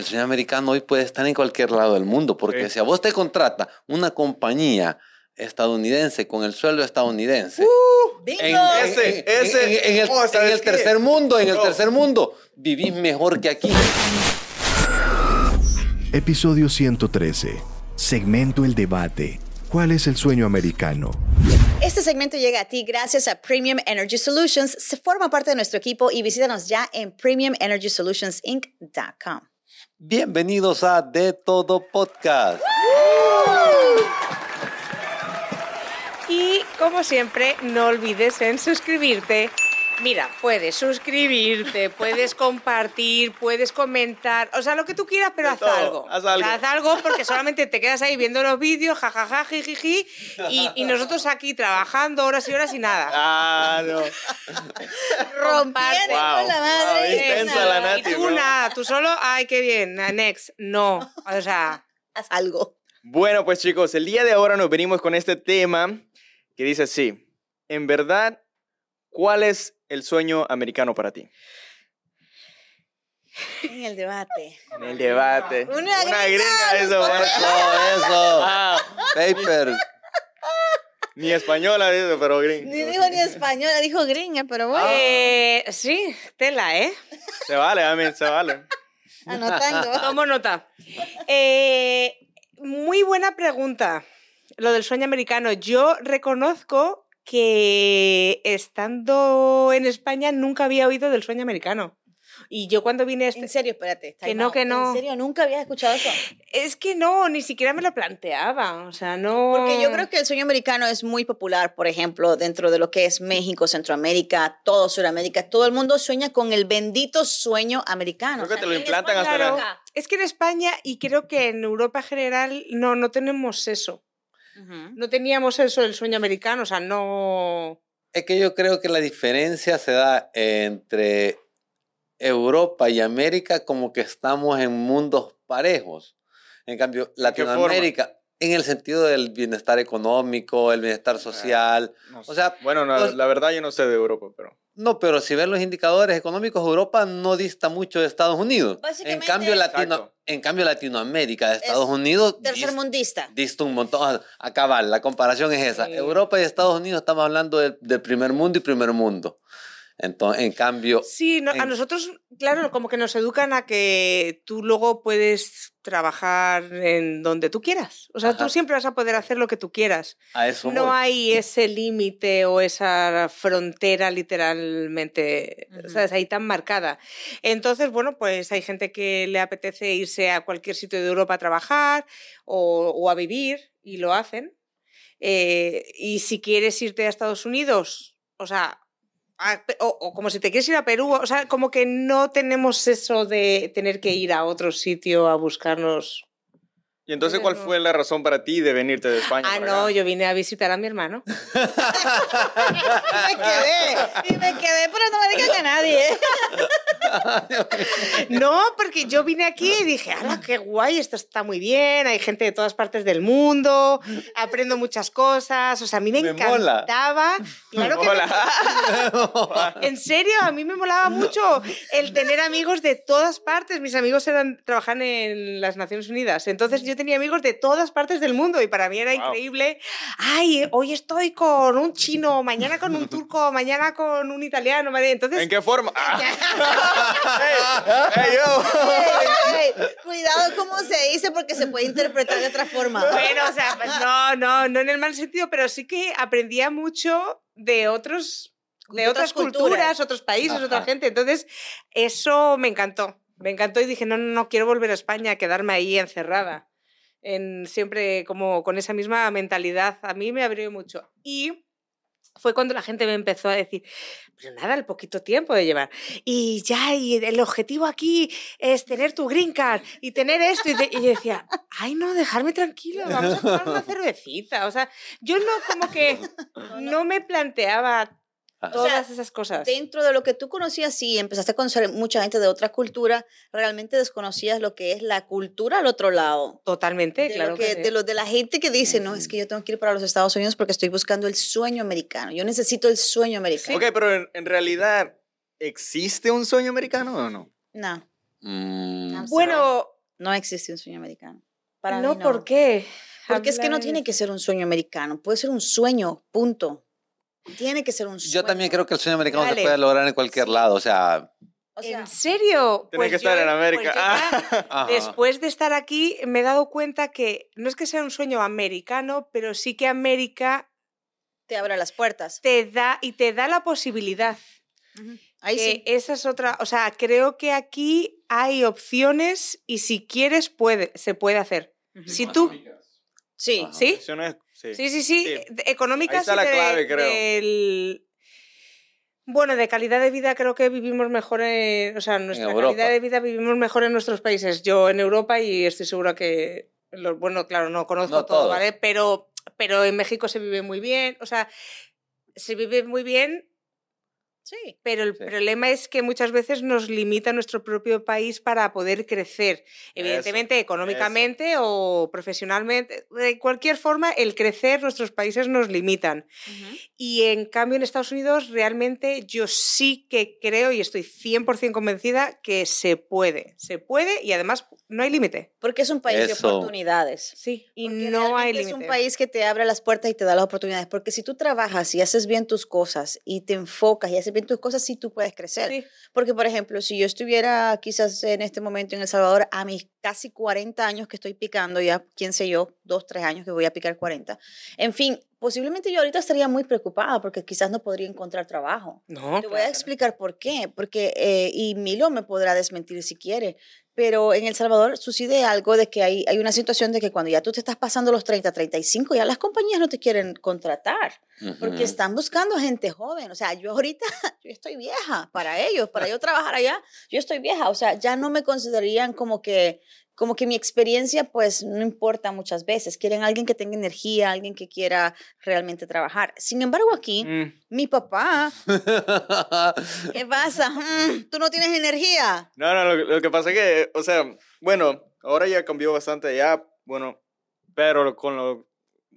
el sueño americano hoy puede estar en cualquier lado del mundo, porque si a vos te contrata una compañía estadounidense con el sueldo estadounidense. en, ese, ese. En, el, oh, tercer mundo, en el tercer mundo, vivís mejor que aquí. Episodio 113. Segmento El Debate. ¿Cuál es el sueño americano? Este segmento llega a ti gracias a Premium Energy Solutions. Se forma parte de nuestro equipo y visítanos ya en premiumenergysolutionsinc.com. Bienvenidos a De Todo Podcast. Y como siempre, no olvides en suscribirte Mira, puedes suscribirte, puedes compartir, puedes comentar, o sea, lo que tú quieras, pero haz algo. haz algo. haz algo. porque solamente te quedas ahí viendo los vídeos, jajaja, jijiji, y, y nosotros aquí trabajando horas y horas y nada. Ah, no. Rompiendo wow. la madre. la Nati, y tú nada, tú solo, ay, qué bien, next, no, o sea... Haz algo. Bueno, pues chicos, el día de ahora nos venimos con este tema que dice así, en verdad, ¿cuál es el sueño americano para ti? En el debate. En el debate. Una, Una gringa, eso. Eso, eso. Ah, Paper. ni española dice, pero gringa. Ni dijo ni española, dijo gringa, pero bueno. Eh, sí, tela, ¿eh? Se vale, a mí se vale. Anotando. Tomo nota. Eh, muy buena pregunta, lo del sueño americano. Yo reconozco que estando en España nunca había oído del sueño americano. Y yo cuando vine... Este... En serio, espérate. Que no, que no. En serio, nunca habías escuchado eso. Es que no, ni siquiera me lo planteaba. O sea, no... Porque yo creo que el sueño americano es muy popular, por ejemplo, dentro de lo que es México, Centroamérica, todo Sudamérica. Todo el mundo sueña con el bendito sueño americano. Creo que te lo implantan hasta la... Es que en España y creo que en Europa en general no, no tenemos eso. No teníamos eso del sueño americano, o sea, no... Es que yo creo que la diferencia se da entre Europa y América como que estamos en mundos parejos. En cambio, Latinoamérica, en el sentido del bienestar económico, el bienestar ah, social. o sea, bueno, la verdad yo no sé de Europa, pero... No, pero si ven los indicadores económicos, Europa no dista mucho de Estados Unidos. En cambio, Latino, en cambio Latinoamérica de Estados Unidos... Tercermundista. Dista un montón. Acá la comparación es esa. Europa y Estados Unidos estamos hablando del, primer mundo y primer mundo. Entonces, en cambio... Sí, a nosotros, claro, como que nos educan a que tú luego puedes trabajar en donde tú quieras. O sea, tú siempre vas a poder hacer lo que tú quieras. A eso no hay ese límite o esa frontera literalmente, ¿sabes? Ahí tan marcada. Entonces, bueno, pues hay gente que le apetece irse a cualquier sitio de Europa a trabajar o, a vivir y lo hacen. Eh, y si quieres irte a Estados Unidos, o sea, o, como si te quieres ir a Perú, o sea, como que no tenemos eso de tener que ir a otro sitio a buscarnos ¿Y entonces cuál fue la razón para ti de venirte de España? Ah, no, yo vine a visitar a mi hermano. y me quedé, y me quedé, pero no me digan a nadie. no, porque yo vine aquí y dije, ¡hala, qué guay! Esto está muy bien, hay gente de todas partes del mundo, aprendo muchas cosas, o sea, a mí me, encantaba. Claro que mola. en serio, a mí me molaba mucho el tener amigos de todas partes. Mis amigos eran trabajan en las Naciones Unidas, entonces yo tenía amigos de todas partes del mundo y para mí era increíble. Ay, hoy estoy con un chino, mañana con un turco, mañana con un italiano. Entonces, ¿En qué forma? cuidado cómo se dice porque se puede interpretar de otra forma. Bueno, o sea, pues no, no, no en el mal sentido, pero sí que aprendía mucho de otros de otras, culturas, otros países, otra gente. Entonces, eso me encantó. Me encantó y dije, no, no, no quiero volver a España, a quedarme ahí encerrada en siempre como con esa misma mentalidad. A mí me abrió mucho. Y fue cuando la gente me empezó a decir, pero nada, el poquito tiempo de llevar. Y ya, y el objetivo aquí es tener tu green card y tener esto. Y, yo decía, ay, no, dejarme tranquilo, vamos a tomar una cervecita. O sea, yo no, como que no me planteaba Todas esas cosas. Dentro de lo que tú conocías, sí, empezaste a conocer mucha gente de otra cultura, realmente desconocías lo que es la cultura al otro lado. Totalmente, claro. que, De, lo, de la gente que dice, no, es que yo tengo que ir para los Estados Unidos porque estoy buscando el sueño americano. Yo necesito el sueño americano. Ok, pero en, realidad, ¿existe un sueño americano o no? No. Mm. Bueno, no existe un sueño americano. Para no, mí no, ¿por qué? Porque es que no tiene que ser un sueño americano, puede ser un sueño, punto. Tiene que ser un sueño. Yo también creo que el sueño americano Dale. se puede lograr en cualquier lado, o sea, O sea, ¿En serio? Tiene que estar yo- en América. pues. Después de estar aquí, me he dado cuenta que no es que sea un sueño americano, pero sí que América te abre las puertas. te da y te da la posibilidad. Ahí que sí. Esa es otra, o sea, creo que aquí hay opciones y si quieres puede, se puede hacer. Si tú, Sí. Ajá. ¿sí? Sí. Sí, sí, sí, económicas Ahí está la de- clave, creo. del- Bueno, de calidad de vida creo que vivimos mejor en, o sea, nuestra calidad de vida vivimos mejor en nuestros países. Yo en Europa y estoy segura que, los, bueno, claro, no conozco No todo, todos. ¿vale? Pero, pero en México se vive muy bien, o sea, se vive muy bien, Sí. pero el Sí. problema es que muchas veces nos limita nuestro propio país para poder crecer. Evidentemente, económicamente o profesionalmente, de cualquier forma, el crecer nuestros países nos limitan. Y en cambio en Estados Unidos realmente yo sí que creo y estoy 100% convencida que se puede. Se puede y además no hay límite. Porque es un país de Eso. oportunidades. Sí, y Porque no hay límite. Es un país que te abre las puertas y te da las oportunidades. Porque si tú trabajas y haces bien tus cosas y te enfocas y haces bien tus cosas, sí tú puedes crecer. Sí. Porque, por ejemplo, si yo estuviera quizás en este momento en El Salvador a mis casi 40 años que estoy picando, ya, quién sé yo, dos, tres años que voy a picar 40. En fin, posiblemente yo ahorita estaría muy preocupada porque quizás no podría encontrar trabajo. No, Te voy a explicar por qué, porque, eh, y Milo me podrá desmentir si quiere, pero en El Salvador sucede algo de que hay, hay una situación de que cuando ya tú te estás pasando los 30, 35, ya las compañías no te quieren contratar, porque Ujú. están buscando gente joven. O sea, yo ahorita, yo estoy vieja para ellos, para yo trabajar allá, yo estoy vieja. O sea, ya no me considerarían como que, como que mi experiencia, pues, no importa muchas veces. Quieren alguien que tenga energía, alguien que quiera realmente trabajar. Sin embargo, aquí, Mm, mi papá, ¿qué pasa? Mm, ¿Tú no tienes energía? No, no, lo, lo que pasa es que, o sea, bueno, ahora ya cambió bastante ya, bueno, pero con lo,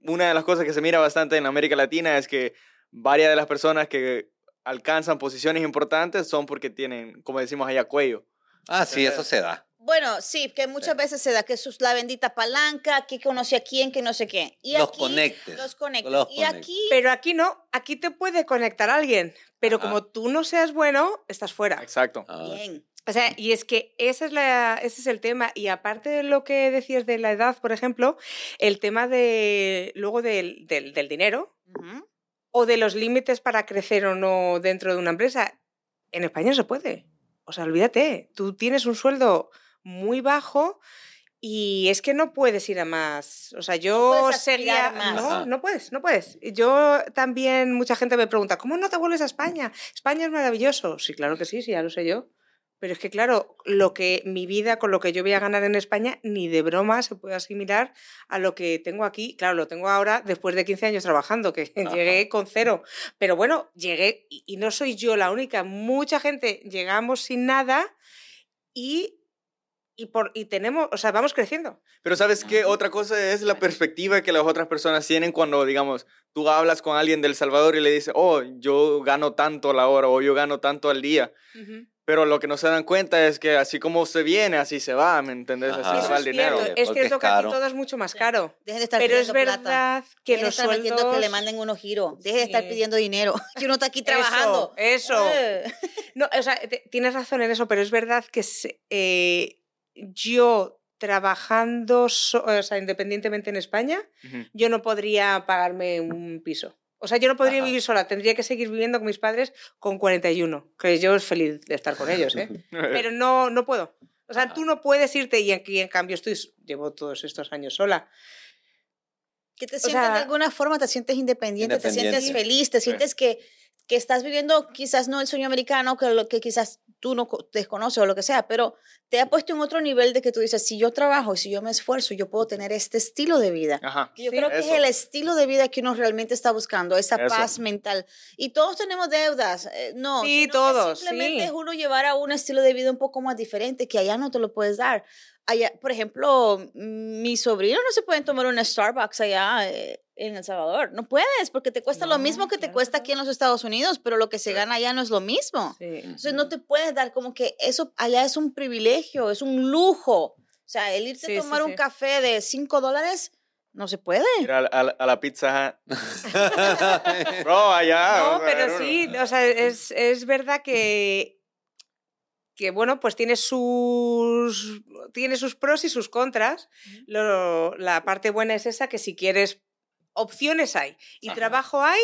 una de las cosas que se mira bastante en América Latina es que varias de las personas que alcanzan posiciones importantes son porque tienen, como decimos allá, cuello. ah, sí, eso se da. Bueno, sí, que muchas veces se da que es la bendita palanca, que conoce a quién, que no sé qué. Y Los aquí, conectes. Los conectes. Los y conectes. aquí, Pero aquí no, aquí te puede conectar alguien, pero Ajá. como tú no seas bueno, estás fuera. Exacto. Ah, bien. O sea, y es que esa es la, ese es el tema. Y aparte de lo que decías de la edad, por ejemplo, el tema de luego del, del, del dinero Ujú. o de los límites para crecer o no dentro de una empresa. En España se puede. O sea, olvídate, tú tienes un sueldo muy bajo y es que no puedes ir a más. O sea, yo sería... más. No, no puedes, no puedes. Yo también, mucha gente me pregunta, ¿cómo no te vuelves a España? España es maravilloso. Sí, claro que sí, sí, ya lo sé yo. Pero es que, claro, lo que mi vida con lo que yo voy a ganar en España ni de broma se puede asimilar a lo que tengo aquí. Claro, lo tengo ahora después de 15 años trabajando, que llegué con cero. Pero bueno, llegué y, y no soy yo la única. Mucha gente llegamos sin nada y, y, por, y tenemos, o sea, vamos creciendo. Pero ¿sabes qué? Otra cosa es la perspectiva que las otras personas tienen cuando, digamos, tú hablas con alguien del Salvador y le dices, oh, yo gano tanto a la hora o yo gano tanto al día. Pero lo que no se dan cuenta es que así como se viene, así se va, ¿me entendés? Ajá. Así Eso se va es el dinero. cierto, porque es es cierto que aquí todo es mucho más caro. Dejen de estar Pero es pidiendo plata. verdad que Dejen de los estar metiendo que le sueldos... manden unos giros. Deje de estar Sí. pidiendo dinero. Que uno está aquí trabajando. Eso, eso. Eh. No, o sea, tienes razón en eso, pero es verdad que se- eh, yo trabajando, so- o sea, independientemente en España, yo no podría pagarme un piso. O sea, yo no podría Ajá. vivir sola, tendría que seguir viviendo con mis padres con 41, que yo es feliz de estar con ellos, ¿eh? Pero no, no puedo. O sea, Ajá. tú no puedes irte y aquí en cambio estoy, llevo todos estos años sola. Que te O sientas sea, de alguna forma, te sientes independiente, te sientes Independiente. feliz, te sientes que, que estás viviendo quizás no el sueño americano, que lo que quizás tú no co- desconoces o lo que sea, pero te ha puesto en otro nivel de que tú dices, si yo trabajo y si yo me esfuerzo, yo puedo tener este estilo de vida. Ajá. Yo Sí. creo que Eso. es el estilo de vida que uno realmente está buscando, esa Eso. paz mental. Y todos tenemos deudas, eh, no. Sí, todos, Simplemente sí. es uno llevar a un estilo de vida un poco más diferente, que allá no te lo puedes dar. Allá, por ejemplo, mis sobrinos no se pueden tomar una Starbucks allá. eh, en El Salvador. No puedes, porque te cuesta lo mismo que te cuesta aquí en los Estados Unidos, pero lo que se gana allá no es lo mismo. Entonces no te puedes dar como que eso allá es un privilegio, es un lujo. O sea, el irte a tomar un café de 5 dólares no se puede. Ir a, la pizza. Bro, allá. No, pero sí, o sea, es, es verdad que que bueno, pues tiene sus, tiene sus pros y sus contras. la parte buena es esa, que si quieres opciones hay y trabajo hay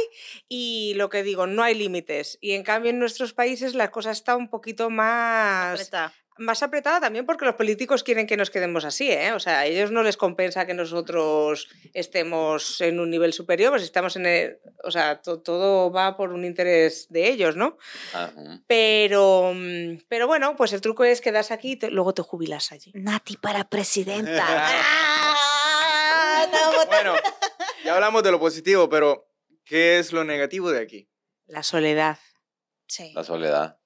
y lo que digo, no hay límites. Y en cambio en nuestros países la cosa está un poquito más más apretada también porque los políticos quieren que nos quedemos así, ¿eh? O sea, a ellos no les compensa que nosotros estemos en un nivel superior, pues estamos en el, o sea, todo va por un interés de ellos, ¿no? Pero, mm, pero bueno, pues el truco es quedarse aquí y luego te jubilas allí. Nati para presidenta. Ah, bueno, ya hablamos de lo positivo, pero ¿qué es lo negativo de aquí? La soledad. Sí. La soledad.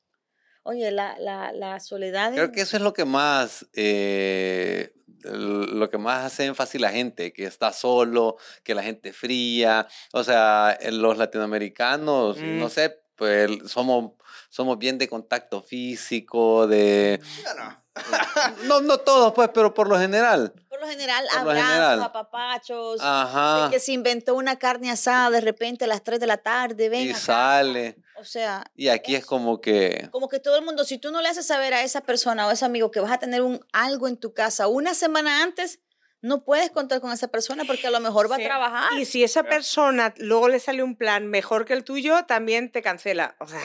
Oye, la, la, la soledad. Creo que eso es lo que más, eh, lo que más hace énfasis la gente, que está solo, que la gente fría. O sea, los latinoamericanos, no mm. sé, pues somos, somos bien de contacto físico, de... No, no todos, pues, pero por lo general. Por lo general, abrazos, apapachos. Ajá. que se inventó una carne asada de repente a las 3 de la tarde, ven. Y sale. O sea. Y aquí es, como que. Como que todo el mundo, si tú no le haces saber a esa persona o a ese amigo que vas a tener un, algo en tu casa una semana antes, no puedes contar con esa persona porque a lo mejor va a trabajar. Y si esa persona luego le sale un plan mejor que el tuyo, también te cancela. O sea,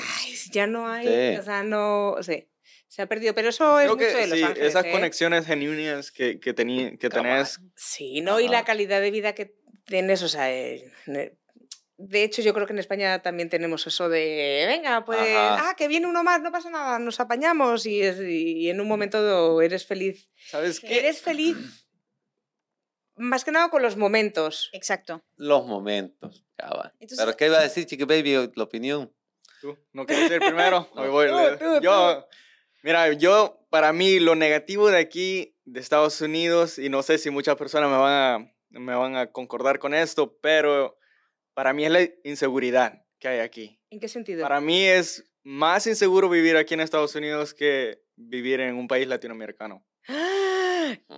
ya no hay, o sea, no, sé se ha perdido, pero eso es mucho de Los sí, Esas ¿eh? conexiones genuinas que, que, tení, que tenés. Sí, ¿no? Y la calidad de vida que tienes, o sea, eh, de hecho yo creo que en España también tenemos eso de, venga, pues, ah, que viene uno más, no pasa nada, nos apañamos y, y en un momento eres feliz. ¿Sabes qué? Eres feliz más que nada con los momentos. Exacto. Los momentos, Pero ¿qué iba a decir, Chiqui Baby, la opinión? ¿Tú? ¿No quieres ir primero? voy, yo... Mira, yo, para mí, lo negativo de aquí, de Estados Unidos, y no sé si muchas personas me van a, me van a concordar con esto, pero para mí es la inseguridad que hay aquí. ¿En qué sentido? Para mí es más inseguro vivir aquí en Estados Unidos que vivir en un país latinoamericano.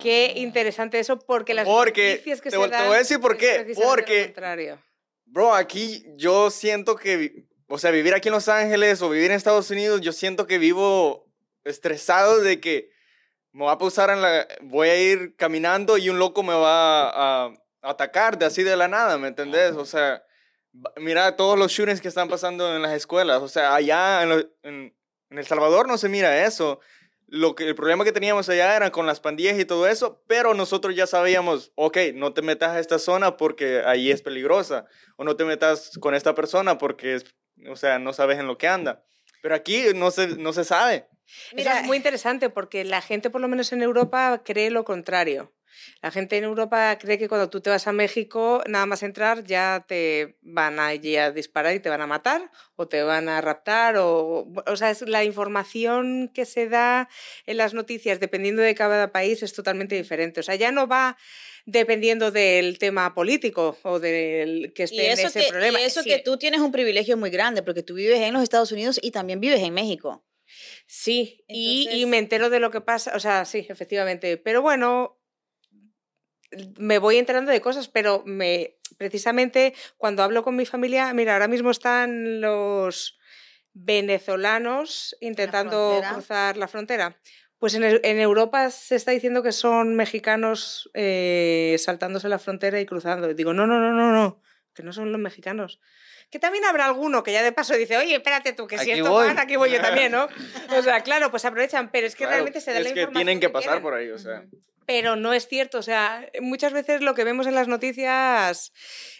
Qué interesante eso, porque las porque, noticias que te, se dan... Te voy a decir por qué. Porque, bro, aquí yo siento que, o sea, vivir aquí en Los Ángeles o vivir en Estados Unidos, yo siento que vivo estresado de que me va a pausar en la... Voy a ir caminando y un loco me va a, atacar de así de la nada, ¿me entendés? O sea, mira todos los shootings que están pasando en las escuelas. O sea, allá en, en, El Salvador no se mira eso. Lo que, el problema que teníamos allá era con las pandillas y todo eso, pero nosotros ya sabíamos, ok, no te metas a esta zona porque ahí es peligrosa, o no te metas con esta persona porque, es, o sea, no sabes en lo que anda. Pero aquí no se, no se sabe. Mira, es muy interesante porque la gente, por lo menos en Europa, cree lo contrario. La gente en Europa cree que cuando tú te vas a México, nada más entrar, ya te van a, a disparar y te van a matar, o te van a raptar, o, o sea, es la información que se da en las noticias, dependiendo de cada país, es totalmente diferente. O sea, ya no va dependiendo del tema político o del que esté en ese problema. Y eso que tú tienes un privilegio muy grande, porque tú vives en los Estados Unidos y también vives en México. Sí, y, y, me entero de lo que pasa, o sea, sí, efectivamente. Pero bueno, me voy enterando de cosas, pero me precisamente cuando hablo con mi familia, mira, ahora mismo están los venezolanos intentando cruzar la frontera. Pues en, en, Europa se está diciendo que son mexicanos eh, saltándose la frontera y cruzando. Y digo, no, no, no, no, no, que no son los mexicanos. Que también habrá alguno que ya de paso dice, oye, espérate tú, que si esto van, aquí voy yo también, ¿no? O sea, claro, pues aprovechan, pero es que realmente se da la información. Es que tienen que pasar por ahí, o sea. Pero no es cierto, o sea, muchas veces lo que vemos en las noticias,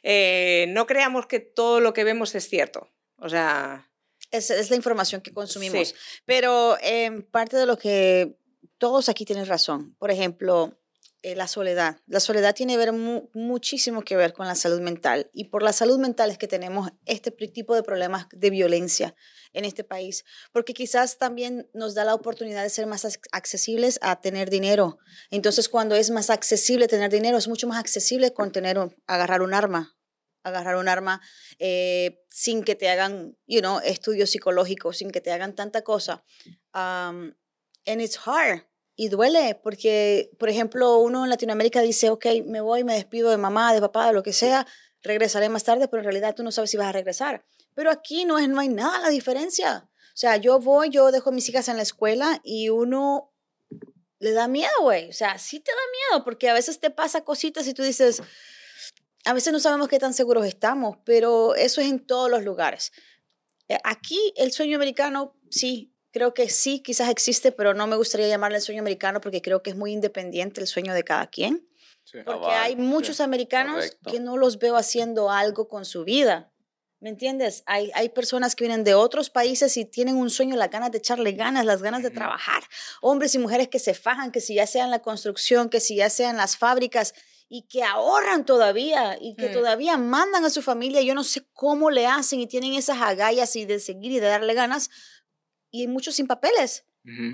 eh, no creamos que todo lo que vemos es cierto. O sea. Es, es la información que consumimos. Pero en parte de lo que todos aquí tienen razón. Por ejemplo, eh, la soledad. La soledad tiene ver muchísimo que ver con la salud mental y por la salud mental es que tenemos este tipo de problemas de violencia en este país, porque quizás también nos da la oportunidad de ser más accesibles a tener dinero. Entonces, cuando es más accesible tener dinero, es mucho más accesible con tener, agarrar un arma agarrar un arma eh, sin que te hagan, you know, estudios psicológicos, sin que te hagan tanta cosa. Um, and it's hard. Y duele porque, por ejemplo, uno en Latinoamérica dice, ok, me voy, me despido de mamá, de papá, de lo que sea, regresaré más tarde, pero en realidad tú no sabes si vas a regresar. Pero aquí no, es, no hay nada la diferencia. O sea, yo voy, yo dejo a mis hijas en la escuela y uno le da miedo, güey. O sea, sí te da miedo porque a veces te pasa cositas y tú dices, a veces no sabemos qué tan seguros estamos, pero eso es en todos los lugares. Eh, aquí el sueño americano, sí, creo que sí, quizás existe, pero no me gustaría llamarle el sueño americano porque creo que es muy independiente el sueño de cada quien. Porque hay muchos americanos que no los veo haciendo algo con su vida. ¿Me entiendes? Hay, hay personas que vienen de otros países y tienen un sueño, las ganas de echarle ganas, las ganas de trabajar. Hombres y mujeres que se fajan, que si ya sea en la construcción, que si ya sea en las fábricas, y que ahorran todavía y que mm. todavía mandan a su familia, yo no sé cómo le hacen y tienen esas agallas y de seguir y de darle ganas, y hay muchos sin papeles.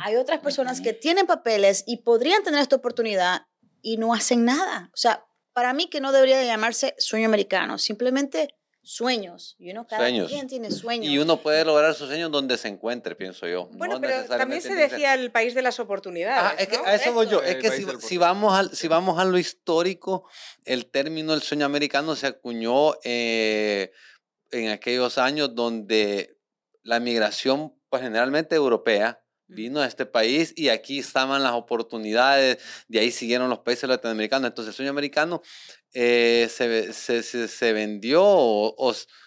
Hay otras personas que tienen papeles y podrían tener esta oportunidad y no hacen nada. O sea, para mí que no debería llamarse sueño americano, simplemente sueños. Y uno, cada sueños. quien tiene sueños. Y uno puede lograr sus sueños donde se encuentre, pienso yo. Bueno, pero también se decía el país de las oportunidades. es que a eso voy yo. Es que si, si, vamos a, si vamos a lo histórico, el término el sueño americano se acuñó eh, en aquellos años donde la migración, pues generalmente europea, vino a este país y aquí estaban las oportunidades, de ahí siguieron los países latinoamericanos. Entonces el sueño americano eh, se, se, se, vendió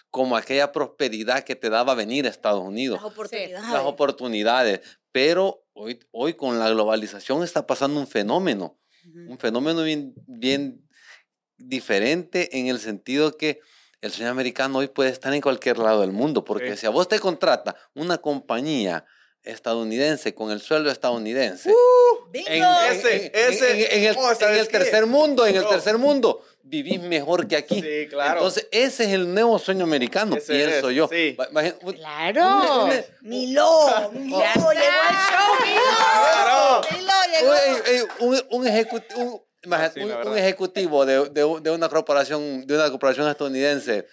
como aquella prosperidad que te daba venir a Estados Unidos. Las oportunidades. Las oportunidades. Pero hoy, hoy con la globalización está pasando un fenómeno, un fenómeno bien, bien diferente en el sentido que el sueño americano hoy puede estar en cualquier lado del mundo, porque si a vos te contrata una compañía estadounidense con el sueldo estadounidense. Uh, en, ese, ese. En, el, oh, tercer mundo, en el tercer mundo, vivís mejor que aquí. Sí, claro. Entonces, ese es el nuevo sueño americano, pienso yo. Sí. Claro. Milo, Milo llegó al show, Milo. Milo llegó. Un, ejecutivo. Un, ejecutivo de, de, de, una corporación de una corporación estadounidense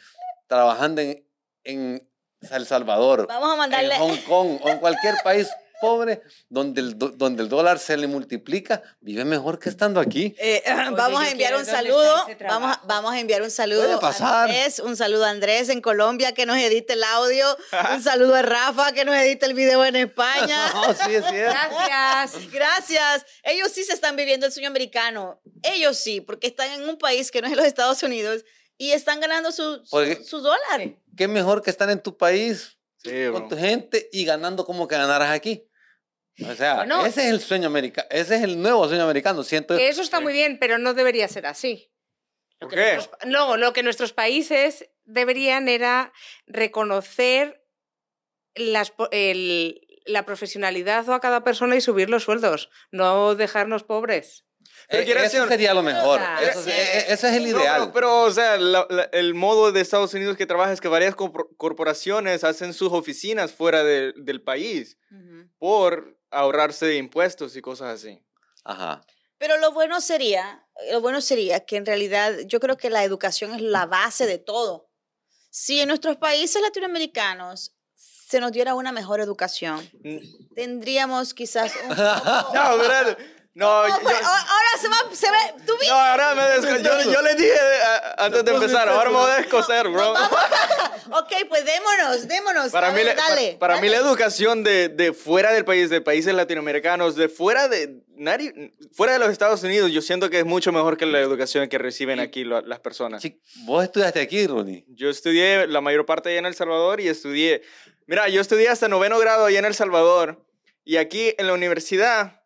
trabajando en, en el Salvador, Vamos a mandarle... en Hong Kong o en cualquier país pobre donde el, donde el dólar se le multiplica, vive mejor que estando aquí. Eh, vamos a enviar un saludo, vamos, vamos a enviar un saludo pasar. a Andrés, un saludo a Andrés en Colombia que nos edite el audio, un saludo a Rafa que nos edite el video en España. sí, sí, Gracias. Gracias. Ellos sí se están viviendo el sueño americano, ellos sí, porque están en un país que no es los Estados Unidos y están ganando su, su, dólar. ¿Qué mejor que estar en tu país con tu gente y ganando como que ganaras aquí? O sea, ese es el sueño americano, ese es el nuevo sueño americano, siento. Que eso está muy bien, pero no debería ser así. ¿Por qué? no, lo que nuestros países deberían era reconocer las, la profesionalidad a cada persona y subir los sueldos, no dejarnos pobres. Eh, eso sería lo mejor. Eso, ese es el ideal. pero, o sea, el modo de Estados Unidos que trabaja es que varias corporaciones hacen sus oficinas fuera del país por ahorrarse de impuestos y cosas así. Ajá. Pero lo bueno sería, lo bueno sería que en realidad yo creo que la educación es la base de todo. Si en nuestros países latinoamericanos se nos diera una mejor educación, tendríamos quizás un poco... no, verdad. No, yo, ahora se, va, se ve. ¿Tú No, ahora me yo, yo le dije eh, antes de empezar, ahora me voy a descoser, bro. ok, pues démonos, démonos. Para, mí, dale, para, mí, la educación de, de, fuera del país, de países latinoamericanos, de fuera de, fuera de los Estados Unidos, yo siento que es mucho mejor que la educación que reciben aquí las personas. ¿Vos estudiaste aquí, Ronnie? Yo estudié la mayor parte allá en El Salvador y estudié. Mira, yo estudié hasta noveno grado allá en El Salvador y aquí en la universidad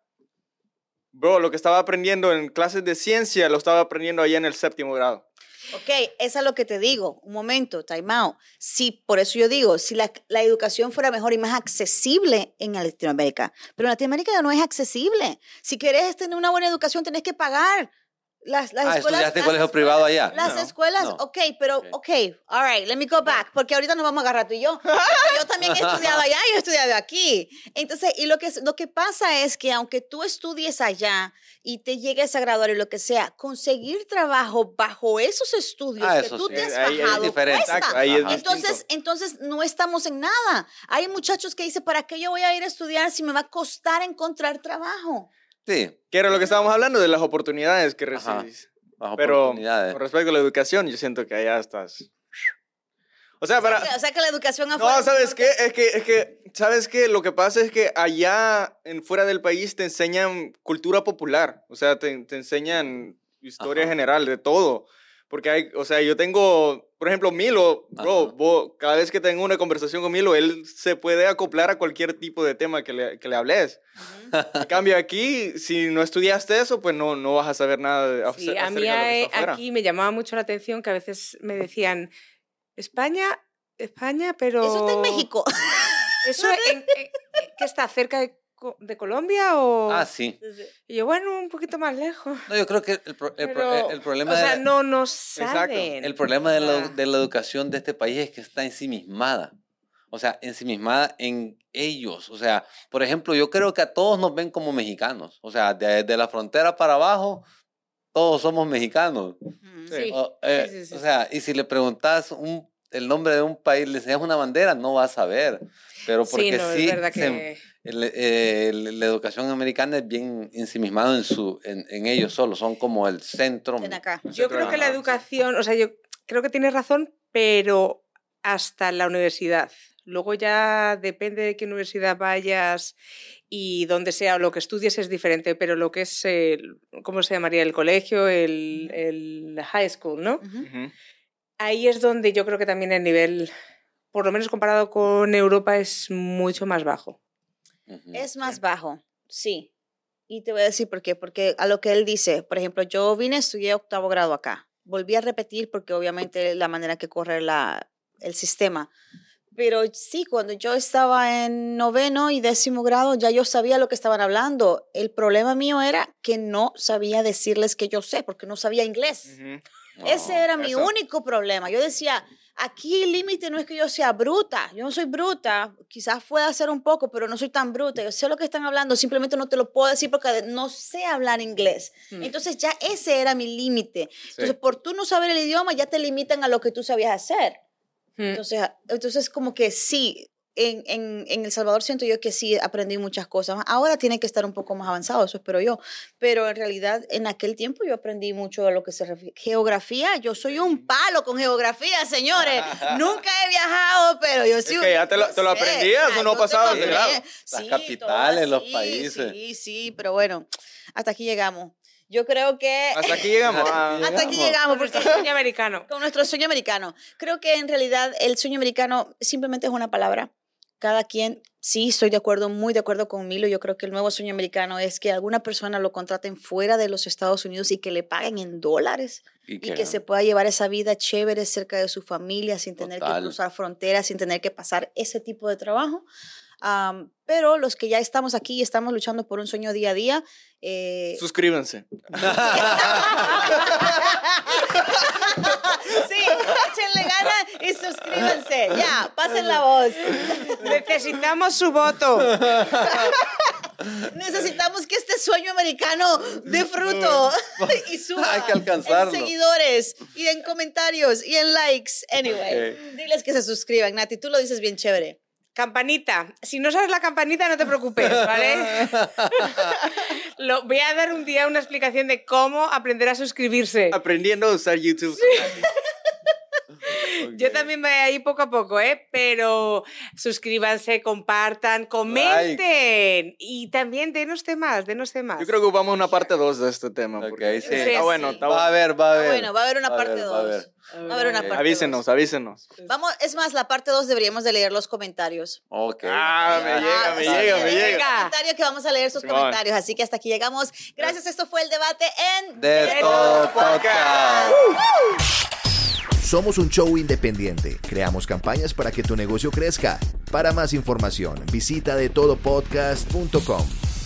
Bro, lo que estaba aprendiendo en clases de ciencia lo estaba aprendiendo allá en el séptimo grado. Ok, eso es lo que te digo. Un momento, time out. Sí, por eso yo digo, si la, la, educación fuera mejor y más accesible en Latinoamérica, pero en Latinoamérica no es accesible. Si quieres tener una buena educación, tenés que pagar las, las ah, escuelas, ¿estudiaste en colegio privado allá? Las No, escuelas, no. ok, pero, ok, all right, let me go back, porque ahorita nos vamos a agarrar tú y yo. Yo también he estudiado allá y he estudiado aquí. Entonces, y lo que, lo que pasa es que aunque tú estudies allá y te llegues a graduar y lo que sea, conseguir trabajo bajo esos estudios Ah, que tú sí. te has diferente. cuesta. Entonces, entonces no estamos en nada. Hay muchachos que dicen, ¿para qué yo voy a ir a estudiar si me va a costar encontrar trabajo? Sí, Que era lo que estábamos hablando de las oportunidades que Ajá. recibís. bajo Pero oportunidades. con respecto a la educación, yo siento que allá estás. O sea, para. O sea que la educación afuera... No, ¿sabes qué? Es que, es que, ¿sabes qué? Lo que pasa es que allá, en fuera del país, te enseñan cultura popular. O sea, te, te enseñan historia Ajá. general de todo. Porque hay, o sea, yo tengo, por ejemplo, Milo, bro, vos- cada vez que tengo una conversación con Milo, él se puede acoplar a cualquier tipo de tema que le, que le hables. En cambio, aquí, si no estudiaste eso, pues no, no vas a saber nada de, Sí, acerca a mí de lo que está afuera. aquí me llamaba mucho la atención que a veces me decían, España, España, pero... Eso está en México. ¿Eso en- en- que está cerca de, de Colombia o...? Ah, sí. Y yo, bueno, un poquito más lejos. No, yo creo que el, pro- el pro- Pero, el problema o de sea, la- no nos saben. El problema de la, de la educación de este país es que está ensimismada. O sea, ensimismada en ellos. O sea, por ejemplo, yo creo que a todos nos ven como mexicanos. O sea, de, de la frontera para abajo, todos somos mexicanos. Sí. O, eh, sí, sí, o sea, y si le preguntas un, el nombre de un país, le enseñas una bandera, no vas a saber. Pero porque sí, no, sí, es verdad se- que... el- eh, la educación americana es bien ensimismada en, su, en, en ellos solos. Son como el centro. Ven acá. Yo creo que la educación, o sea, yo creo que tienes razón, pero hasta la universidad. Luego ya depende de qué universidad vayas y dónde sea o lo que estudies es diferente, pero lo que es, el, ¿cómo se llamaría? El colegio, el, el high school, ¿no? Ujú. Ujú. Ahí es donde yo creo que también el nivel, por lo menos comparado con Europa, es mucho más bajo. Es más bajo, sí. Y te voy a decir por qué. Porque a lo que él dice, por ejemplo, yo vine, estudié octavo grado acá. Volví a repetir porque obviamente la manera que corre la, el sistema. Pero sí, cuando yo estaba en noveno y décimo grado, ya yo sabía lo que estaban hablando. El problema mío era que no sabía decirles que yo sé, porque no sabía inglés. Ese No. era mi eso. único problema. Yo decía, aquí el límite no es que yo sea bruta. Yo no soy bruta. Quizás pueda ser un poco, pero no soy tan bruta. Yo sé lo que están hablando. Simplemente no te lo puedo decir porque no sé hablar inglés. Mm. Entonces ya ese era mi límite. Sí. Entonces por tú no saber el idioma ya te limitan a lo que tú sabías hacer. Mm. Entonces, entonces como que sí. En, en, en El Salvador siento yo que sí aprendí muchas cosas. Ahora tiene que estar un poco más avanzado, eso espero yo. Pero en realidad en aquel tiempo yo aprendí mucho de lo que se refiere. Geografía, yo soy un palo con geografía, señores. Nunca he viajado, pero yo sí. que ya te lo- yo te lo aprendías, no sí, Las capitales, los países. Sí, sí, pero bueno, hasta aquí llegamos. Yo creo que... Hasta aquí llegamos. ah. Hasta aquí llegamos. llegamos, Porque porque es sueño americano. con nuestro sueño americano. Creo que en realidad el sueño americano simplemente es una palabra. Cada quien, sí, estoy de acuerdo, muy de acuerdo con Milo. Yo creo que el nuevo sueño americano es que alguna persona lo contraten fuera de los Estados Unidos y que le paguen en dólares y que se pueda llevar esa vida chévere cerca de su familia sin tener que cruzar fronteras, sin tener que pasar ese tipo de trabajo. Am, pero los que ya estamos aquí y estamos luchando por un sueño día a día, eh, Suscríbanse. sí, échenle ganas y suscríbanse. Ya, pasen la voz. Necesitamos su voto. Necesitamos que este sueño americano dé fruto y suba Hay que alcanzarlo. en seguidores y en comentarios y en likes. Anyway, Ok. diles que se suscriban. Nati, tú lo dices bien chévere. Campanita. Si no sabes la campanita, no te preocupes, ¿vale? Lo, voy a dar un día una explicación de cómo aprender a suscribirse. Aprendiendo a usar YouTube. Yo también voy ahí poco a poco, ¿eh? Pero suscríbanse, compartan, comenten. Y también denos temas, denos temas. Yo creo que vamos a una parte 2 de este tema. Ok, porque sí. Está Sí, bueno, sí. está Va a bueno. haber, va a Ah, haber. bueno, va a haber una Va a parte haber, va a 2. haber. Va a haber una parte Avísenos, dos. avísenos. Vamos, es más, la parte 2 deberíamos de leer los comentarios. Ok. Ah, me llega, me llega, me llega. comentarios que vamos a leer sus Simón. comentarios. Así que hasta aquí llegamos. Gracias, esto fue el debate en De todo podcast. Somos un show independiente. Creamos campañas para que tu negocio crezca. Para más información, visita de todopodcast.com.